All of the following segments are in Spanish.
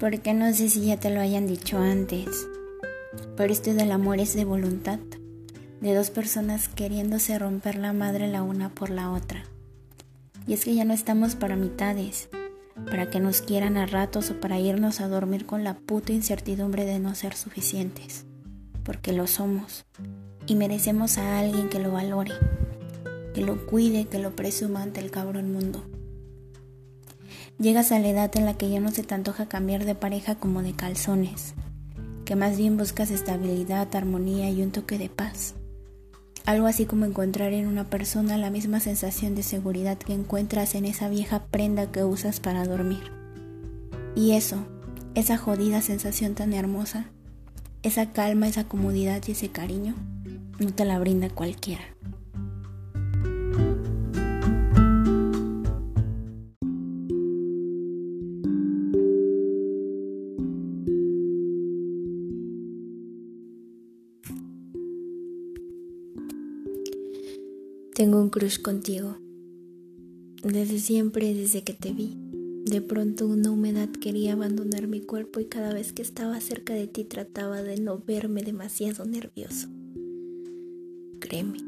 porque no sé si ya te lo hayan dicho antes, pero esto del amor es de voluntad, de dos personas queriéndose romper la madre la una por la otra. Y es que ya no estamos para mitades, para que nos quieran a ratos o para irnos a dormir con la puta incertidumbre de no ser suficientes, porque lo somos y merecemos a alguien que lo valore, que lo cuide, que lo presuma ante el cabrón mundo. Llegas a la edad en la que ya no se te antoja cambiar de pareja como de calzones, que más bien buscas estabilidad, armonía y un toque de paz. Algo así como encontrar en una persona la misma sensación de seguridad que encuentras en esa vieja prenda que usas para dormir. Y eso, esa jodida sensación tan hermosa, esa calma, esa comodidad y ese cariño, no te la brinda cualquiera. Tengo un crush contigo. Desde siempre, desde que te vi. De pronto una humedad quería abandonar mi cuerpo y cada vez que estaba cerca de ti trataba de no verme demasiado nervioso. Créeme,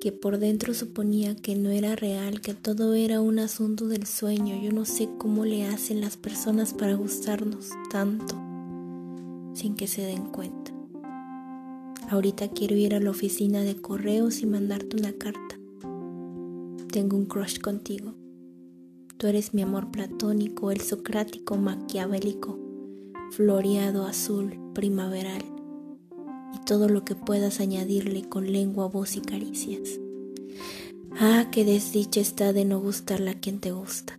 que por dentro suponía que no era real, que todo era un asunto del sueño. Yo no sé cómo le hacen las personas para gustarnos tanto sin que se den cuenta. Ahorita quiero ir a la oficina de correos y mandarte una carta. Tengo un crush contigo. Tú eres mi amor platónico, el socrático maquiavélico, floreado azul primaveral y todo lo que puedas añadirle con lengua, voz y caricias. Ah, qué desdicha está de no gustarle a quien te gusta,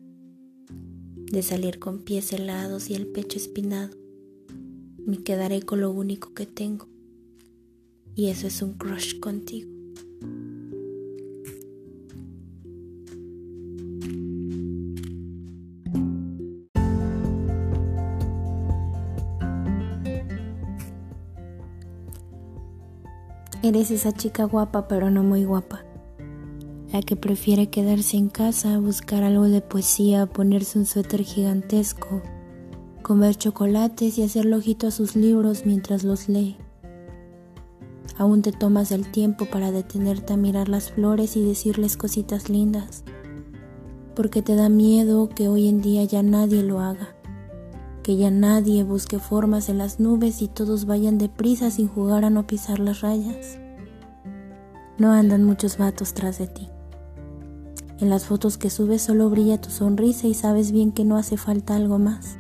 de salir con pies helados y el pecho espinado. Me quedaré con lo único que tengo, y eso es un crush contigo. Eres esa chica guapa pero no muy guapa, la que prefiere quedarse en casa, buscar algo de poesía, ponerse un suéter gigantesco, comer chocolates y hacerle ojito a sus libros mientras los lee. Aún te tomas el tiempo para detenerte a mirar las flores y decirles cositas lindas, porque te da miedo que hoy en día ya nadie lo haga, que ya nadie busque formas en las nubes y todos vayan deprisa sin jugar a no pisar las rayas. No andan muchos vatos tras de ti. En las fotos que subes solo brilla tu sonrisa y sabes bien que no hace falta algo más.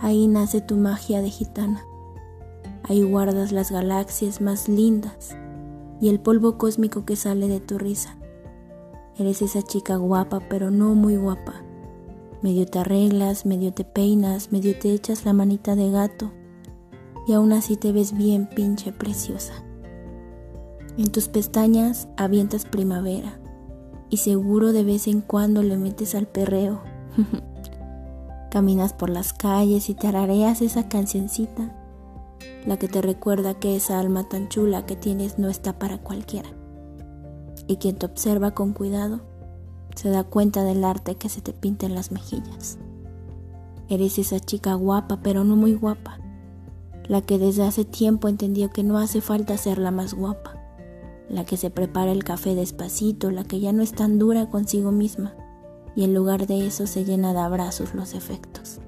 Ahí nace tu magia de gitana. Ahí guardas las galaxias más lindas y el polvo cósmico que sale de tu risa. Eres esa chica guapa, pero no muy guapa. Medio te arreglas, medio te peinas, medio te echas la manita de gato y aún así te ves bien pinche preciosa. En tus pestañas avientas primavera y seguro de vez en cuando le metes al perreo. Caminas por las calles y tarareas esa cancioncita la que te recuerda que esa alma tan chula que tienes no está para cualquiera. Y quien te observa con cuidado se da cuenta del arte que se te pinta en las mejillas. Eres esa chica guapa, pero no muy guapa, la que desde hace tiempo entendió que no hace falta ser la más guapa, la que se prepara el café despacito, la que ya no es tan dura consigo misma, y en lugar de eso se llena de abrazos los efectos.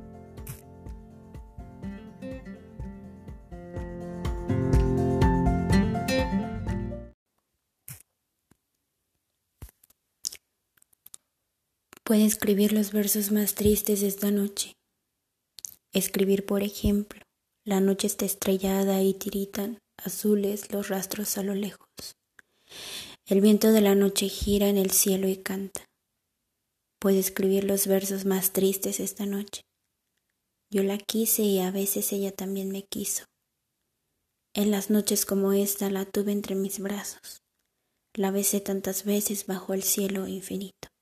Puede escribir los versos más tristes de esta noche. Escribir, por ejemplo, la noche está estrellada y tiritan azules los rastros a lo lejos. El viento de la noche gira en el cielo y canta. Puede escribir los versos más tristes esta noche. Yo la quise y a veces ella también me quiso. En las noches como esta la tuve entre mis brazos. La besé tantas veces bajo el cielo infinito.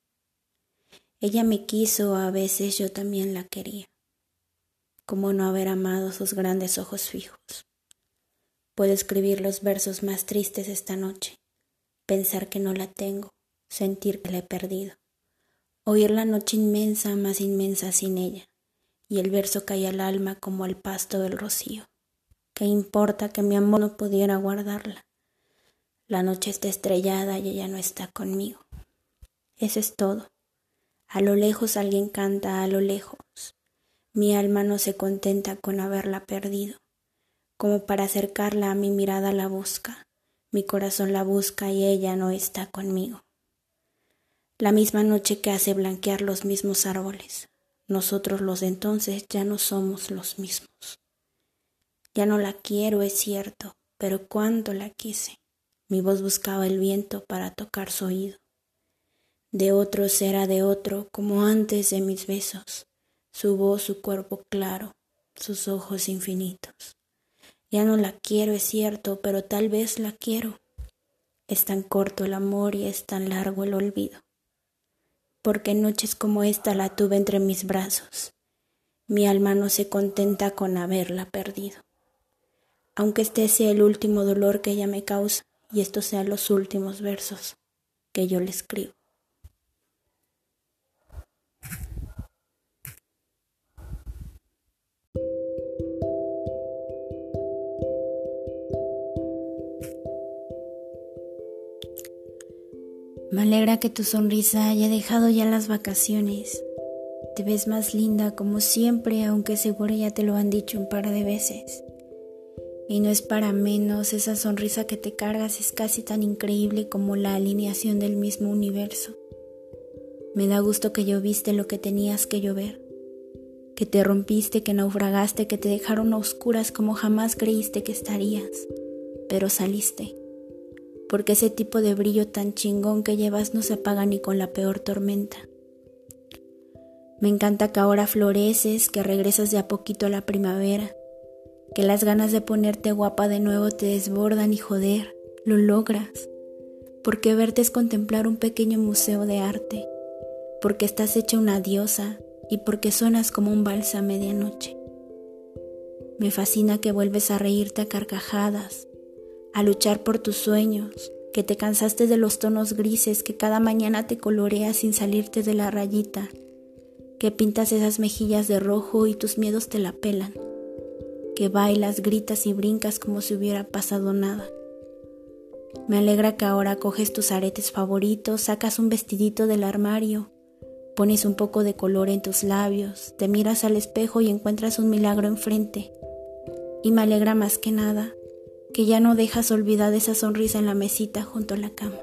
Ella me quiso, a veces yo también la quería. ¿Cómo no haber amado sus grandes ojos fijos? Puedo escribir los versos más tristes esta noche, pensar que no la tengo, sentir que la he perdido, oír la noche inmensa, más inmensa sin ella, y el verso cae al alma como al pasto del rocío. ¿Qué importa que mi amor no pudiera guardarla? La noche está estrellada y ella no está conmigo. Eso es todo. A lo lejos alguien canta a lo lejos. Mi alma no se contenta con haberla perdido. Como para acercarla a mi mirada la busca. Mi corazón la busca y ella no está conmigo. La misma noche que hace blanquear los mismos árboles. Nosotros los de entonces ya no somos los mismos. Ya no la quiero, es cierto, pero cuánto la quise. Mi voz buscaba el viento para tocar su oído. De otro será de otro, como antes de mis besos, su voz, su cuerpo claro, sus ojos infinitos. Ya no la quiero, es cierto, pero tal vez la quiero. Es tan corto el amor y es tan largo el olvido. Porque noches como esta la tuve entre mis brazos. Mi alma no se contenta con haberla perdido aunque este sea el último dolor que ella me causa y estos sean los últimos versos que yo le escribo. Me alegra que tu sonrisa haya dejado ya las vacaciones. Te ves más linda como siempre, aunque seguro ya te lo han dicho un par de veces. Y no es para menos, esa sonrisa que te cargas es casi tan increíble como la alineación del mismo universo. Me da gusto que lloviste lo que tenías que llover, que te rompiste, que naufragaste, que te dejaron a oscuras como jamás creíste que estarías, pero saliste, porque ese tipo de brillo tan chingón que llevas no se apaga ni con la peor tormenta. Me encanta que ahora floreces, que regresas de a poquito a la primavera, que las ganas de ponerte guapa de nuevo te desbordan y joder, lo logras, porque verte es contemplar un pequeño museo de arte, porque estás hecha una diosa y porque suenas como un balsa a medianoche. Me fascina que vuelves a reírte a carcajadas, a luchar por tus sueños, que te cansaste de los tonos grises que cada mañana te coloreas sin salirte de la rayita, que pintas esas mejillas de rojo y tus miedos te la pelan que bailas, gritas y brincas como si hubiera pasado nada. Me alegra que ahora coges tus aretes favoritos, sacas un vestidito del armario, pones un poco de color en tus labios, te miras al espejo y encuentras un milagro enfrente. Y me alegra más que nada que ya no dejas olvidar esa sonrisa en la mesita junto a la cama.